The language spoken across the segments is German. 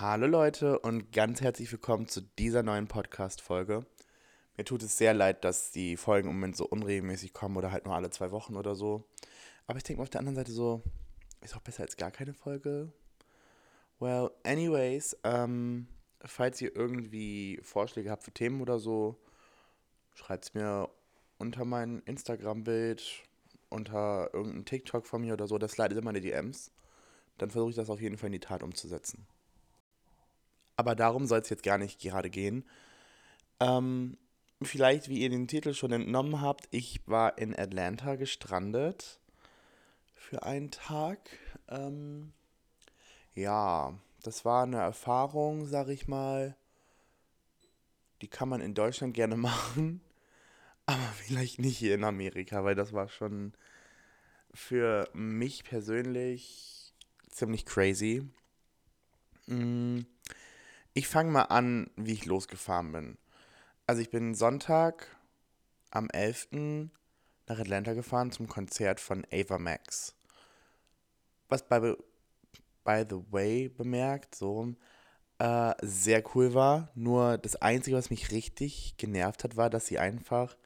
Hallo Leute und ganz herzlich willkommen zu dieser neuen Podcast-Folge. Mir tut es sehr leid, dass die Folgen im Moment so unregelmäßig kommen oder halt nur alle zwei Wochen oder so. Aber ich denke mal auf der anderen Seite so, ist auch besser als gar keine Folge. Well, anyways, ähm, falls ihr irgendwie Vorschläge habt für Themen oder so, schreibt es mir unter mein Instagram-Bild, unter irgendein TikTok von mir oder so. Das leitet in meine DMs. Dann versuche ich das auf jeden Fall in die Tat umzusetzen. Aber darum soll es jetzt gar nicht gerade gehen. Ähm, vielleicht, wie ihr den Titel schon entnommen habt, ich war in Atlanta gestrandet für einen Tag. Ähm, ja, das war eine Erfahrung, sag ich mal. Die kann man in Deutschland gerne machen, aber vielleicht nicht hier in Amerika, weil das war schon für mich persönlich ziemlich crazy. Mhm ich fange mal an, wie ich losgefahren bin. Also ich bin Sonntag am 11. nach Atlanta gefahren zum Konzert von Ava Max. Was by, by the way bemerkt, so äh, sehr cool war. Nur das Einzige, was mich richtig genervt hat, war, dass sie einfach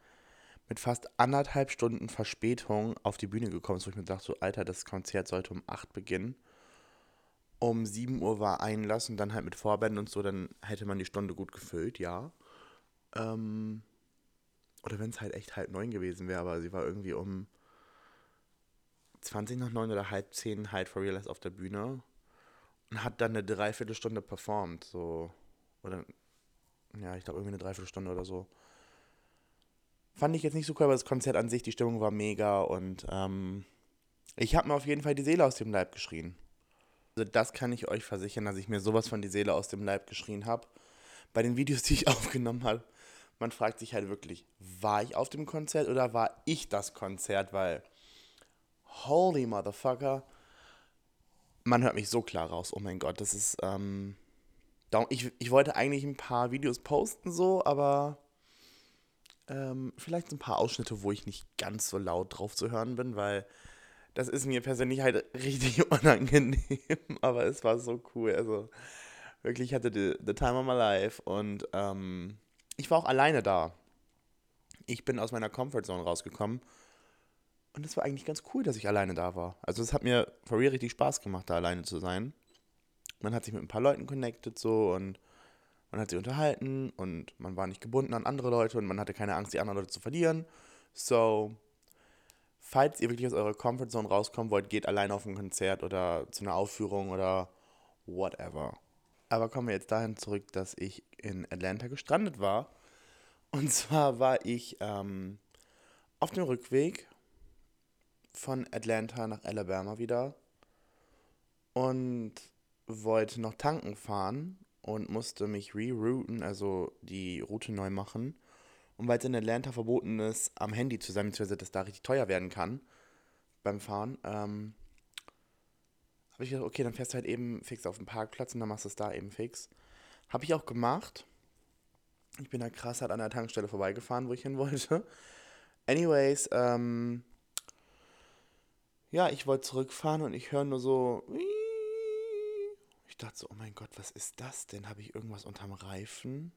mit fast anderthalb Stunden Verspätung auf die Bühne gekommen ist, wo ich mir dachte, so, Alter, das Konzert sollte um 8 beginnen um 7 Uhr war Einlass und dann halt mit Vorbänden und so, dann hätte man die Stunde gut gefüllt, ja. Ähm, oder wenn es halt echt halb neun gewesen wäre, aber sie war irgendwie um 20 nach neun oder halb zehn halt for real auf der Bühne und hat dann eine Dreiviertelstunde performt, so. Oder, ja, ich glaube irgendwie eine Dreiviertelstunde oder so. Fand ich jetzt nicht so cool, aber das Konzert an sich, die Stimmung war mega und ähm, ich habe mir auf jeden Fall die Seele aus dem Leib geschrien. Also das kann ich euch versichern, dass ich mir sowas von die Seele aus dem Leib geschrien habe. Bei den Videos, die ich aufgenommen habe, man fragt sich halt wirklich, war ich auf dem Konzert oder war ich das Konzert? Weil, holy motherfucker, man hört mich so klar raus. Oh mein Gott, das ist, ähm, ich, ich wollte eigentlich ein paar Videos posten so, aber ähm, vielleicht ein paar Ausschnitte, wo ich nicht ganz so laut drauf zu hören bin, weil das ist mir persönlich halt richtig unangenehm, aber es war so cool. Also wirklich, ich hatte the, the time of my life und ähm, ich war auch alleine da. Ich bin aus meiner Comfortzone rausgekommen und es war eigentlich ganz cool, dass ich alleine da war. Also es hat mir for real richtig Spaß gemacht, da alleine zu sein. Man hat sich mit ein paar Leuten connected so und man hat sich unterhalten und man war nicht gebunden an andere Leute und man hatte keine Angst, die anderen Leute zu verlieren. So, falls ihr wirklich aus eurer Comfortzone rauskommen wollt, geht allein auf ein Konzert oder zu einer Aufführung oder whatever. Aber kommen wir jetzt dahin zurück, dass ich in Atlanta gestrandet war. Und zwar war ich ähm, auf dem Rückweg von Atlanta nach Alabama wieder und wollte noch tanken fahren und musste mich rerouten, also die Route neu machen. Und weil es in Atlanta verboten ist, am Handy zu sein, beziehungsweise das da richtig teuer werden kann beim Fahren, ähm, habe ich gedacht, okay, dann fährst du halt eben fix auf den Parkplatz und dann machst du es da eben fix. Habe ich auch gemacht. Ich bin da krass halt an der Tankstelle vorbeigefahren, wo ich hin wollte. Anyways, ähm, ja, ich wollte zurückfahren und ich höre nur so. Ich dachte so, oh mein Gott, was ist das denn? Habe ich irgendwas unterm Reifen?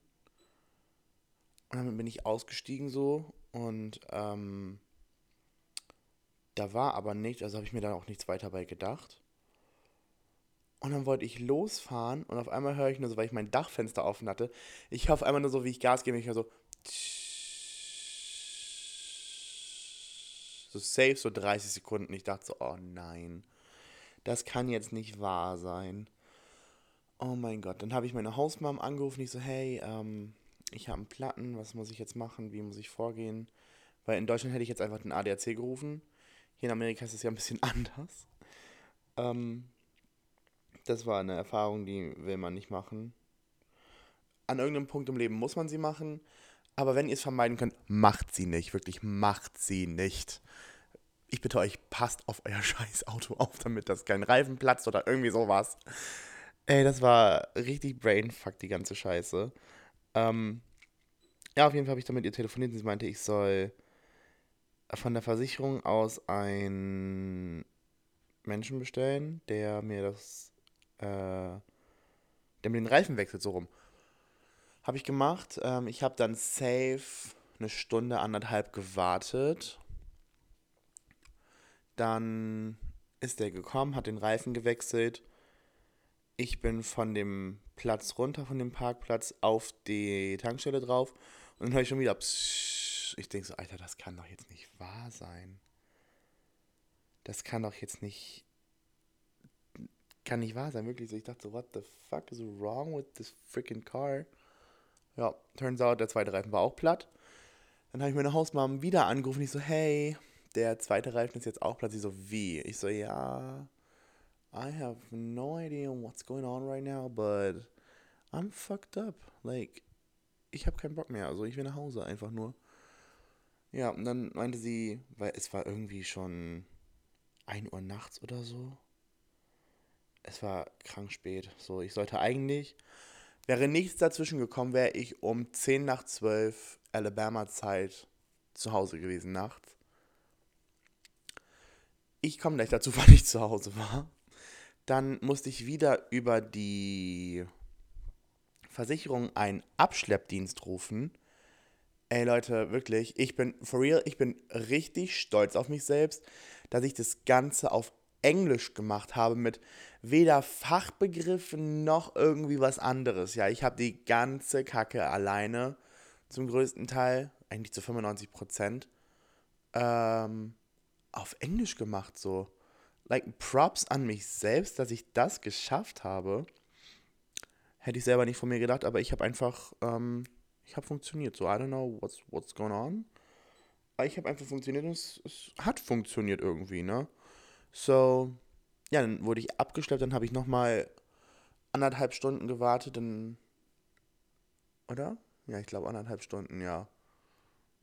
Und dann bin ich ausgestiegen so und ähm, da war aber nichts, also habe ich mir dann auch nichts weiter bei gedacht. Und dann wollte ich losfahren und auf einmal höre ich nur so, weil ich mein Dachfenster offen hatte, ich hoffe einmal nur so, wie ich Gas gebe, ich höre so so safe, so 30 Sekunden. Ich dachte so, oh nein, das kann jetzt nicht wahr sein. Oh mein Gott, dann habe ich meine Hausmam angerufen, ich so, hey, ähm, ich habe einen Platten, was muss ich jetzt machen, wie muss ich vorgehen? Weil in Deutschland hätte ich jetzt einfach den ADAC gerufen. Hier in Amerika ist es ja ein bisschen anders. Ähm, das war eine Erfahrung, die will man nicht machen. An irgendeinem Punkt im Leben muss man sie machen, aber wenn ihr es vermeiden könnt, macht sie nicht. Wirklich, macht sie nicht. Ich bitte euch, passt auf euer scheiß Auto auf, damit das kein Reifen platzt oder irgendwie sowas. Ey, das war richtig brainfuck, die ganze Scheiße. Ähm, ja, auf jeden Fall habe ich dann mit ihr telefoniert und sie meinte, ich soll von der Versicherung aus einen Menschen bestellen, der mir das, äh, der mir den Reifen wechselt, so rum. Habe ich gemacht. Ähm, ich habe dann safe eine Stunde, anderthalb gewartet. Dann ist der gekommen, hat den Reifen gewechselt. Ich bin von dem Platz runter, von dem Parkplatz, auf die Tankstelle drauf. Und dann höre ich schon wieder, pssst. ich denke so, Alter, das kann doch jetzt nicht wahr sein. Das kann doch jetzt nicht, kann nicht wahr sein, wirklich. So, ich dachte so, what the fuck is wrong with this freaking car? Ja, turns out, der zweite Reifen war auch platt. Dann habe ich meine Hausmam wieder angerufen. Ich so, hey, der zweite Reifen ist jetzt auch platt. Sie so, wie? Ich so, ja, I have no idea what's going on right now, but I'm fucked up. Like, ich habe keinen Bock mehr. Also ich will nach Hause einfach nur. Ja, und dann meinte sie, weil es war irgendwie schon 1 Uhr nachts oder so. Es war krank spät. So, ich sollte eigentlich, wäre nichts dazwischen gekommen, wäre ich um 10 nach 12 Alabama-Zeit zu Hause gewesen nachts. Ich komme gleich dazu, wann ich zu Hause war. Dann musste ich wieder über die Versicherung einen Abschleppdienst rufen. Ey Leute, wirklich, ich bin for real, ich bin richtig stolz auf mich selbst, dass ich das Ganze auf Englisch gemacht habe mit weder Fachbegriffen noch irgendwie was anderes. Ja, ich habe die ganze Kacke alleine zum größten Teil, eigentlich zu 95 Prozent, ähm, auf Englisch gemacht so. Like Props an mich selbst, dass ich das geschafft habe. Hätte ich selber nicht von mir gedacht, aber ich habe einfach, ähm, ich habe funktioniert. So, I don't know what's, what's going on. Aber ich habe einfach funktioniert und es, es, hat funktioniert irgendwie, ne? So, ja, dann wurde ich abgeschleppt, dann habe ich nochmal anderthalb Stunden gewartet, dann, oder? Ja, ich glaube anderthalb Stunden, ja.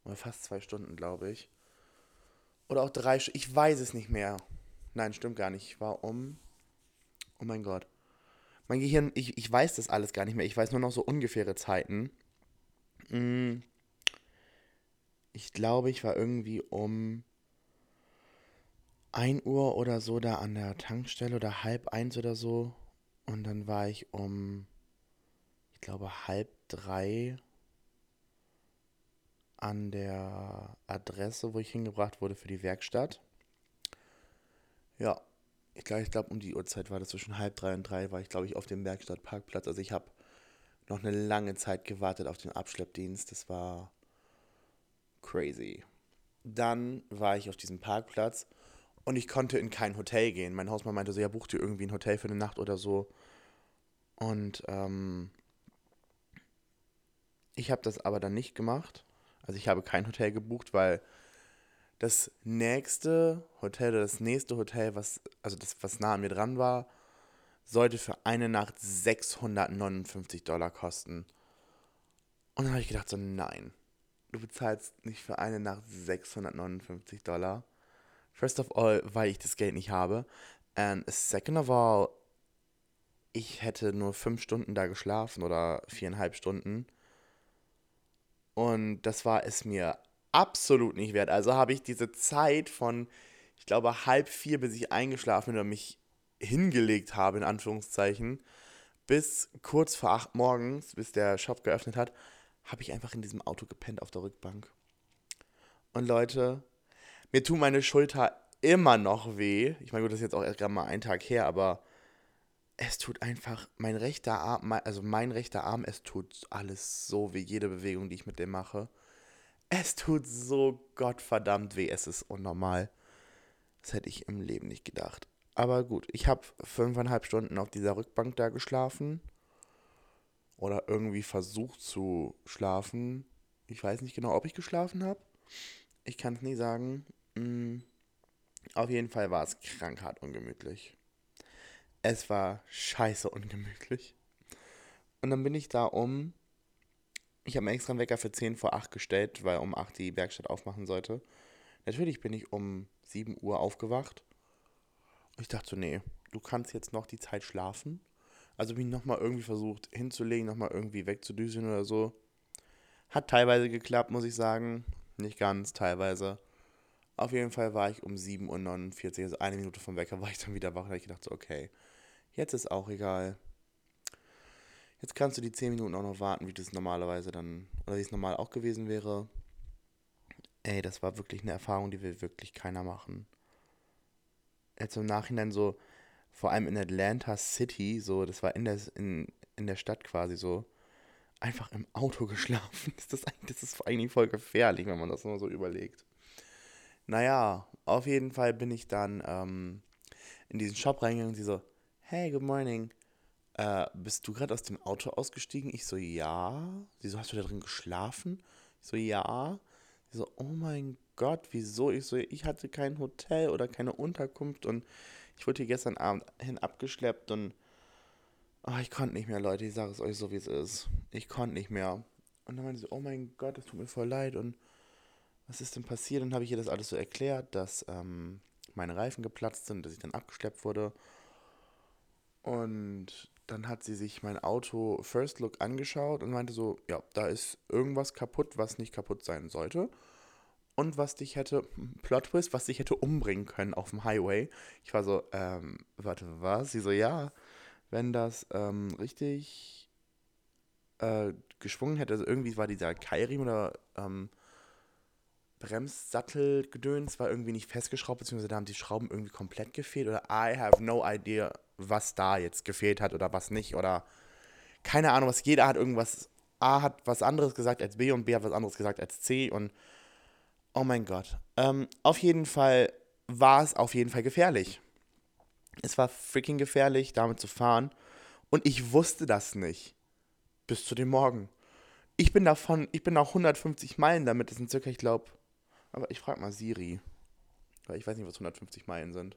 Oder fast zwei Stunden, glaube ich. Oder auch drei Stunden, ich weiß es nicht mehr. Nein, stimmt gar nicht. Ich war um, oh mein Gott. Mein Gehirn, ich, ich weiß das alles gar nicht mehr. Ich weiß nur noch so ungefähre Zeiten. Hm. Ich glaube, ich war irgendwie um 1 Uhr oder so da an der Tankstelle oder halb eins oder so. Und dann war ich um, ich glaube, halb drei an der Adresse, wo ich hingebracht wurde für die Werkstatt. Ja, ich glaube, ich glaube, um die Uhrzeit war das zwischen halb drei und drei, war ich, glaube ich, auf dem Werkstattparkplatz. Also ich habe noch eine lange Zeit gewartet auf den Abschleppdienst. Das war crazy. Dann war ich auf diesem Parkplatz und ich konnte in kein Hotel gehen. Mein Hausmann meinte so, ja, buch dir irgendwie ein Hotel für eine Nacht oder so. Und ähm, ich habe das aber dann nicht gemacht. Also ich habe kein Hotel gebucht, weil das nächste Hotel oder das nächste Hotel, was, also das, was nah an mir dran war, sollte für eine Nacht 659 Dollar kosten. Und dann habe ich gedacht, so nein, du bezahlst nicht für eine Nacht 659 Dollar. First of all, weil ich das Geld nicht habe. And second of all, ich hätte nur fünf Stunden da geschlafen oder viereinhalb Stunden. Und das war es mir absolut nicht wert. Also habe ich diese Zeit von, ich glaube, halb vier, bis ich eingeschlafen bin oder mich hingelegt habe, in Anführungszeichen, bis kurz vor acht morgens, bis der Shop geöffnet hat, habe ich einfach in diesem Auto gepennt auf der Rückbank. Und Leute, mir tut meine Schulter immer noch weh. Ich meine, gut, das ist jetzt auch erst gerade mal ein Tag her, aber es tut einfach, mein rechter Arm, also mein rechter Arm, es tut alles so weh, jede Bewegung, die ich mit dem mache. Es tut so gottverdammt weh. Es ist unnormal. Das hätte ich im Leben nicht gedacht. Aber gut, ich habe fünfeinhalb Stunden auf dieser Rückbank da geschlafen. Oder irgendwie versucht zu schlafen. Ich weiß nicht genau, ob ich geschlafen habe. Ich kann es nie sagen. Mhm. Auf jeden Fall war es krankhart ungemütlich. Es war scheiße ungemütlich. Und dann bin ich da um ich habe mir extra einen Wecker für 10 vor 8 gestellt, weil um 8 die Werkstatt aufmachen sollte. Natürlich bin ich um 7 Uhr aufgewacht. Ich dachte so, nee, du kannst jetzt noch die Zeit schlafen. Also bin ich nochmal irgendwie versucht hinzulegen, nochmal irgendwie wegzudüsen oder so. Hat teilweise geklappt, muss ich sagen. Nicht ganz, teilweise. Auf jeden Fall war ich um 7.49 Uhr, also eine Minute vom Wecker, war ich dann wieder wach. Da habe ich gedacht so, okay, jetzt ist auch egal. Jetzt kannst du die 10 Minuten auch noch warten, wie das normalerweise dann, oder wie es normal auch gewesen wäre. Ey, das war wirklich eine Erfahrung, die will wirklich keiner machen. Jetzt im Nachhinein so, vor allem in Atlanta City, so, das war in der, in, in der Stadt quasi so, einfach im Auto geschlafen. Das ist, das ist eigentlich voll gefährlich, wenn man das nur so überlegt. Naja, auf jeden Fall bin ich dann ähm, in diesen Shop reingegangen und sie so, hey, good morning. Äh, bist du gerade aus dem Auto ausgestiegen? Ich so, ja. Sie so, hast du da drin geschlafen? Ich so, ja. Sie so, oh mein Gott, wieso? Ich so, ich hatte kein Hotel oder keine Unterkunft und ich wurde hier gestern Abend hin abgeschleppt und oh, ich konnte nicht mehr, Leute. Ich sage es euch so, wie es ist. Ich konnte nicht mehr. Und dann meinte sie, oh mein Gott, das tut mir voll leid und was ist denn passiert? Und dann habe ich ihr das alles so erklärt, dass ähm, meine Reifen geplatzt sind, dass ich dann abgeschleppt wurde. Und dann hat sie sich mein Auto First Look angeschaut und meinte so, ja, da ist irgendwas kaputt, was nicht kaputt sein sollte. Und was dich hätte, Plot Twist, was dich hätte umbringen können auf dem Highway. Ich war so, ähm, warte, was? Sie so, ja, wenn das ähm, richtig äh, geschwungen hätte, also irgendwie war dieser Keilriemen oder ähm, Bremssattelgedöns war irgendwie nicht festgeschraubt, beziehungsweise da haben die Schrauben irgendwie komplett gefehlt oder I have no idea, was da jetzt gefehlt hat oder was nicht oder keine Ahnung, was jeder hat irgendwas, A hat was anderes gesagt als B und B hat was anderes gesagt als C und oh mein Gott. Ähm, auf jeden Fall war es auf jeden Fall gefährlich. Es war freaking gefährlich, damit zu fahren und ich wusste das nicht bis zu dem Morgen. Ich bin davon, ich bin auch 150 Meilen damit, das sind circa, ich glaube, aber ich frage mal Siri. Weil ich weiß nicht, was 150 Meilen sind.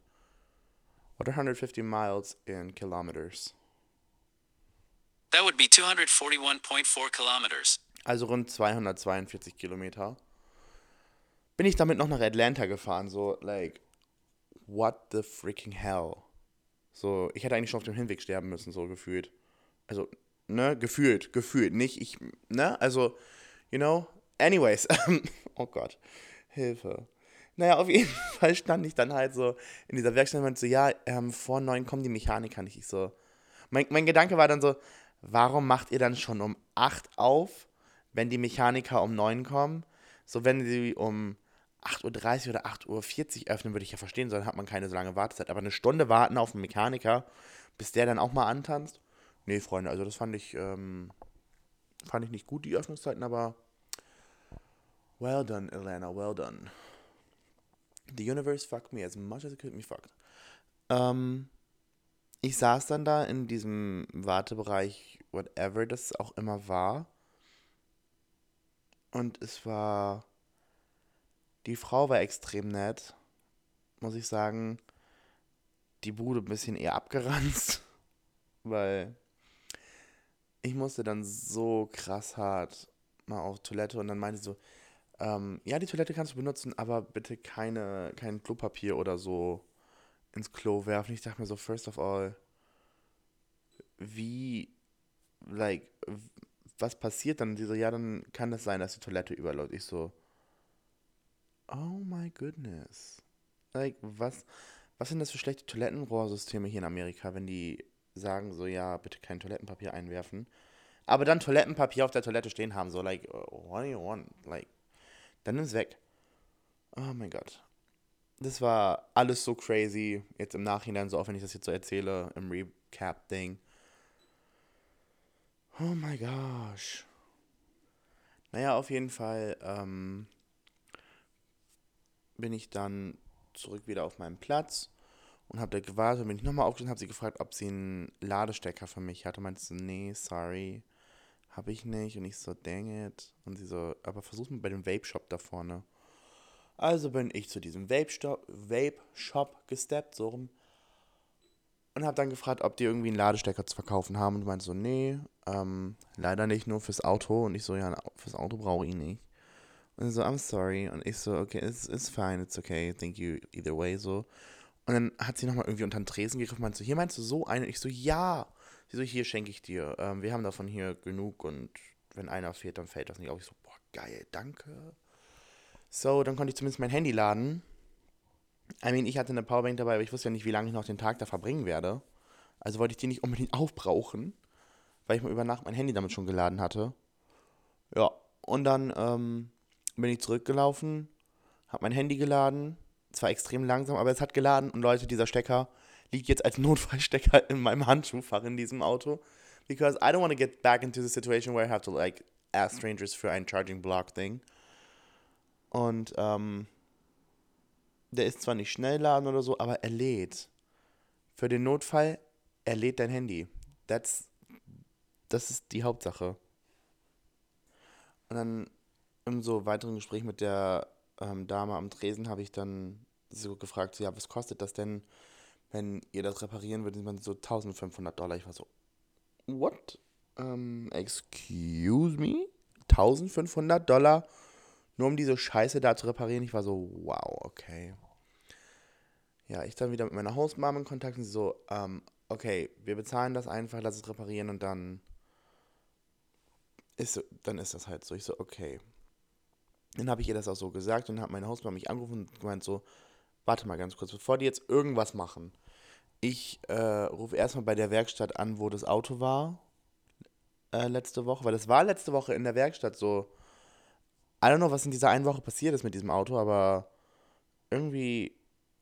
What are 150 miles in kilometers? That would be 241.4 kilometers. Also rund 242 Kilometer. Bin ich damit noch nach Atlanta gefahren, so, like, what the freaking hell? So, ich hätte eigentlich schon auf dem Hinweg sterben müssen, so gefühlt. Also, ne, gefühlt, gefühlt, nicht ich, ne, also, you know, anyways, oh Gott. Hilfe. Naja, auf jeden Fall stand ich dann halt so in dieser Werkstatt und meinte so, ja, ähm, vor neun kommen die Mechaniker nicht. Ich so, mein, mein Gedanke war dann so, warum macht ihr dann schon um acht auf, wenn die Mechaniker um neun kommen? So, wenn sie um 8.30 Uhr oder 8.40 Uhr öffnen, würde ich ja verstehen, so dann hat man keine so lange Wartezeit. Aber eine Stunde warten auf einen Mechaniker, bis der dann auch mal antanzt? Nee, Freunde, also das fand ich, ähm, fand ich nicht gut, die Öffnungszeiten, aber Well done, Elena, well done. The universe fucked me as much as it could me fucked. Ähm, ich saß dann da in diesem Wartebereich, whatever das auch immer war. Und es war. Die Frau war extrem nett, muss ich sagen. Die Bude ein bisschen eher abgeranzt, weil ich musste dann so krass hart mal auf Toilette und dann meinte sie so, ähm, ja, die Toilette kannst du benutzen, aber bitte keine, kein Klopapier oder so ins Klo werfen. Ich dachte mir so, first of all, wie, like, was passiert dann? Die so, ja, dann kann es sein, dass die Toilette überläuft. Ich so, oh my goodness. Like, was, was sind das für schlechte Toilettenrohrsysteme hier in Amerika, wenn die sagen so, ja, bitte kein Toilettenpapier einwerfen, aber dann Toilettenpapier auf der Toilette stehen haben, so, like, what do you want? Like, dann ist es weg. Oh mein Gott. Das war alles so crazy. Jetzt im Nachhinein, so auch wenn ich das jetzt so erzähle, im Recap-Ding. Oh my gosh. Naja, auf jeden Fall ähm, bin ich dann zurück wieder auf meinem Platz und habe da gewartet. Bin ich nochmal aufgestanden, habe sie gefragt, ob sie einen Ladestecker für mich hatte. Meinte sie, nee, sorry. Habe ich nicht. Und ich so, dang it. Und sie so, aber versuch mal bei dem Vape-Shop da vorne. Also bin ich zu diesem Vape-Shop Vape gesteppt, so rum. Und habe dann gefragt, ob die irgendwie einen Ladestecker zu verkaufen haben. Und du meinst so, nee, ähm, leider nicht, nur fürs Auto. Und ich so, ja, fürs Auto brauche ich nicht. Und so, I'm sorry. Und ich so, okay, it's, it's fine, it's okay, thank you either way, so. Und dann hat sie nochmal irgendwie unter den Tresen gegriffen meinte so, hier meinst du so eine? Und ich so, ja. Sie so, hier schenke ich dir. Ähm, wir haben davon hier genug und wenn einer fehlt, dann fällt das nicht auf. Ich so, boah, geil, danke. So, dann konnte ich zumindest mein Handy laden. I mean, ich hatte eine Powerbank dabei, aber ich wusste ja nicht, wie lange ich noch den Tag da verbringen werde. Also wollte ich die nicht unbedingt aufbrauchen. weil ich mal über Nacht mein Handy damit schon geladen hatte. Ja, und dann ähm, bin ich zurückgelaufen, habe mein Handy geladen, zwar extrem langsam, aber es hat geladen und Leute, dieser Stecker liegt jetzt als Notfallstecker in meinem Handschuhfach in diesem Auto. Because I don't want to get back into the situation where I have to like ask strangers für ein Charging Block Thing. Und ähm, der ist zwar nicht schnell laden oder so, aber er lädt. Für den Notfall, er lädt dein Handy. That's, das ist die Hauptsache. Und dann im so weiteren Gespräch mit der ähm, Dame am Tresen habe ich dann so gefragt, ja, was kostet das denn, wenn ihr das reparieren würdet? Man so 1500 Dollar. Ich war so, what? Um, excuse me? 1500 Dollar nur um diese Scheiße da zu reparieren. Ich war so, wow, okay. Ja, ich dann wieder mit meiner Hostmom in Kontakt und sie so, ähm, okay, wir bezahlen das einfach, lass es reparieren und dann ist, dann ist das halt so. Ich so, okay. Dann habe ich ihr das auch so gesagt und habe meine Hostmom mich angerufen und gemeint so, warte mal ganz kurz, bevor die jetzt irgendwas machen. Ich äh, rufe erstmal bei der Werkstatt an, wo das Auto war äh, letzte Woche, weil das war letzte Woche in der Werkstatt so. I don't know, was in dieser einen Woche passiert ist mit diesem Auto, aber irgendwie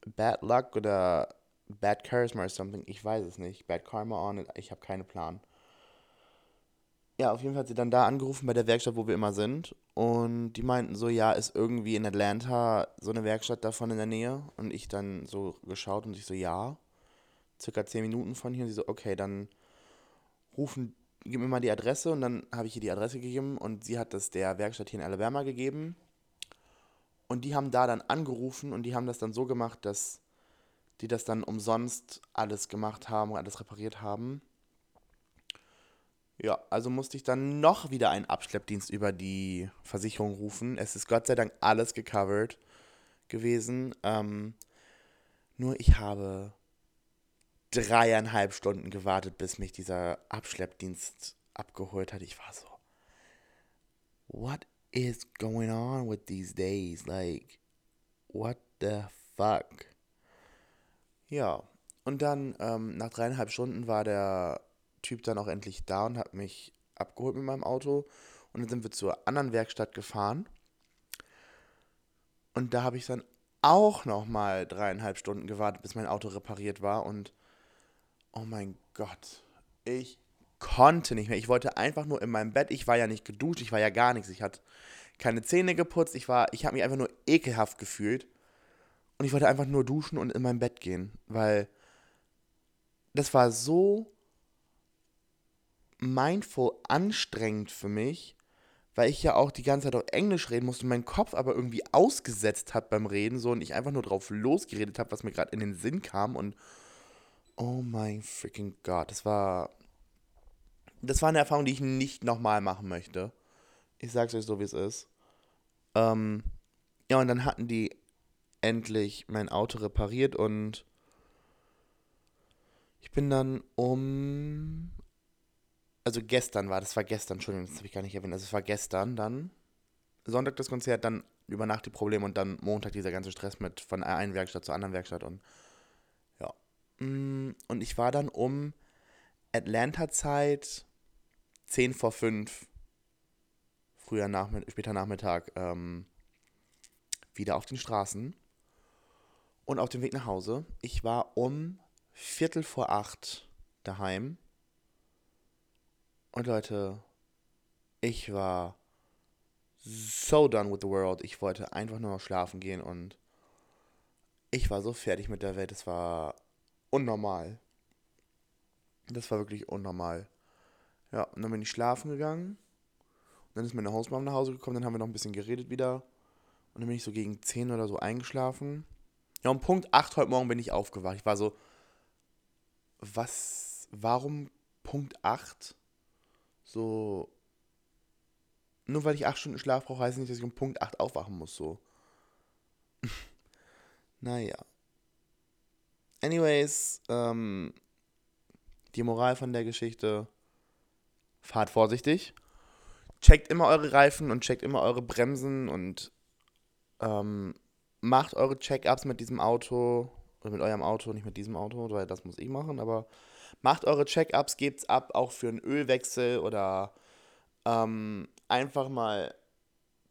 bad luck oder bad charisma or something. Ich weiß es nicht. Bad karma on it. Ich habe keinen Plan. Ja, auf jeden Fall hat sie dann da angerufen bei der Werkstatt, wo wir immer sind. Und die meinten so, ja, ist irgendwie in Atlanta so eine Werkstatt davon in der Nähe. Und ich dann so geschaut und ich so, ja. Circa 10 Minuten von hier. Und sie so, okay, dann rufen gib mir mal die Adresse und dann habe ich ihr die Adresse gegeben und sie hat das der Werkstatt hier in Alabama gegeben. Und die haben da dann angerufen und die haben das dann so gemacht, dass die das dann umsonst alles gemacht haben und alles repariert haben. Ja, also musste ich dann noch wieder einen Abschleppdienst über die Versicherung rufen. Es ist Gott sei Dank alles gecovert gewesen. Ähm, nur ich habe dreieinhalb Stunden gewartet, bis mich dieser Abschleppdienst abgeholt hat. Ich war so, what is going on with these days? Like, what the fuck? Ja, und dann ähm, nach dreieinhalb Stunden war der Typ dann auch endlich da und hat mich abgeholt mit meinem Auto. Und dann sind wir zur anderen Werkstatt gefahren. Und da habe ich dann auch nochmal dreieinhalb Stunden gewartet, bis mein Auto repariert war. Und oh mein Gott, ich konnte nicht mehr. Ich wollte einfach nur in meinem Bett. Ich war ja nicht geduscht, ich war ja gar nichts. Ich hatte keine Zähne geputzt. Ich war, ich habe mich einfach nur ekelhaft gefühlt. Und ich wollte einfach nur duschen und in mein Bett gehen, weil das war so mindful anstrengend für mich, weil ich ja auch die ganze Zeit auf Englisch reden musste und mein Kopf aber irgendwie ausgesetzt hat beim Reden so und ich einfach nur drauf losgeredet habe, was mir gerade in den Sinn kam und Oh mein freaking Gott. Das war. Das war eine Erfahrung, die ich nicht nochmal machen möchte. Ich sag's euch so, wie es ist. Ähm, ja, und dann hatten die endlich mein Auto repariert und ich bin dann um. Also gestern war, das war gestern, Entschuldigung, das habe ich gar nicht erwähnt. Also es war gestern dann. Sonntag das Konzert, dann über Nacht die Probleme und dann Montag dieser ganze Stress mit von einer Werkstatt zur anderen Werkstatt und Mm, und ich war dann um Atlanta-Zeit 10 vor 5, früher Nachmittag, später Nachmittag, ähm, wieder auf den Straßen und auf dem Weg nach Hause. Ich war um Viertel vor 8 daheim. Und Leute, ich war so done with the world. Ich wollte einfach nur noch schlafen gehen und ich war so fertig mit der Welt. Es war unnormal. Das war wirklich unnormal. Ja, und dann bin ich schlafen gegangen. Und dann ist meine Hausmama nach Hause gekommen, dann haben wir noch ein bisschen geredet wieder. Und dann bin ich so gegen 10 oder so eingeschlafen. Ja, um Punkt 8 heute Morgen bin ich aufgewacht. Ich war so, was, warum Punkt 8? So, nur weil ich 8 Stunden Schlaf brauche, heißt nicht, dass ich um Punkt 8 aufwachen muss, so. naja. Anyways, ähm, die Moral von der Geschichte, fahrt vorsichtig. Checkt immer eure Reifen und checkt immer eure Bremsen und ähm, macht eure Check-ups mit diesem Auto oder mit eurem Auto, nicht mit diesem Auto, weil das muss ich machen, aber Macht eure Check-ups, gebt's ab, auch für einen Ölwechsel oder ähm, einfach mal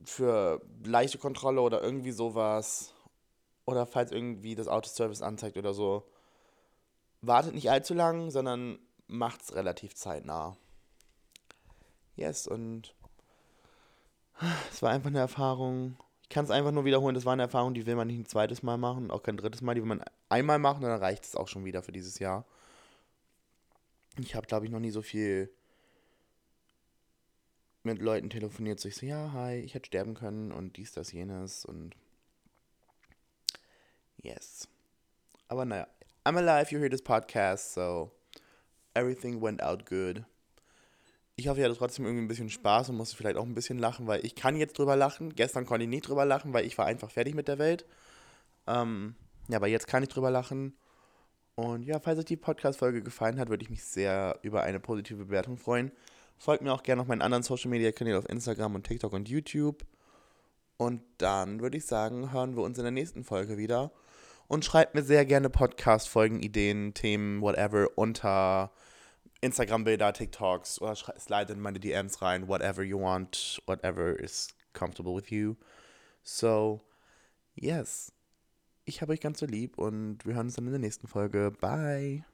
für leichte Kontrolle oder irgendwie sowas. Oder falls irgendwie das Autoservice anzeigt oder so. Wartet nicht allzu lang, sondern macht's relativ zeitnah. Yes, und es war einfach eine Erfahrung. Ich kann es einfach nur wiederholen, das war eine Erfahrung, die will man nicht ein zweites Mal machen, auch kein drittes Mal, die will man einmal machen und dann reicht es auch schon wieder für dieses Jahr. Ich habe, glaube ich, noch nie so viel mit Leuten telefoniert, so ich so, ja, hi, ich hätte sterben können und dies, das, jenes und yes. Aber naja, I'm alive, you hear this podcast, so everything went out good. Ich hoffe, ihr hattet trotzdem irgendwie ein bisschen Spaß und musste vielleicht auch ein bisschen lachen, weil ich kann jetzt drüber lachen. Gestern konnte ich nicht drüber lachen, weil ich war einfach fertig mit der Welt. Ähm, ja, aber jetzt kann ich drüber lachen. Und ja, falls euch die Podcast-Folge gefallen hat, würde ich mich sehr über eine positive Bewertung freuen. Folgt mir auch gerne auf meinen anderen Social-Media-Kanälen auf Instagram und TikTok und YouTube. Und dann würde ich sagen, hören wir uns in der nächsten Folge wieder. Und schreibt mir sehr gerne Podcast-Folgen, Ideen, Themen, whatever unter Instagram-Bilder, TikToks oder slide in meine DMs rein, whatever you want, whatever is comfortable with you. So, yes. Ich habe euch ganz so lieb und wir hören uns dann in der nächsten Folge. Bye.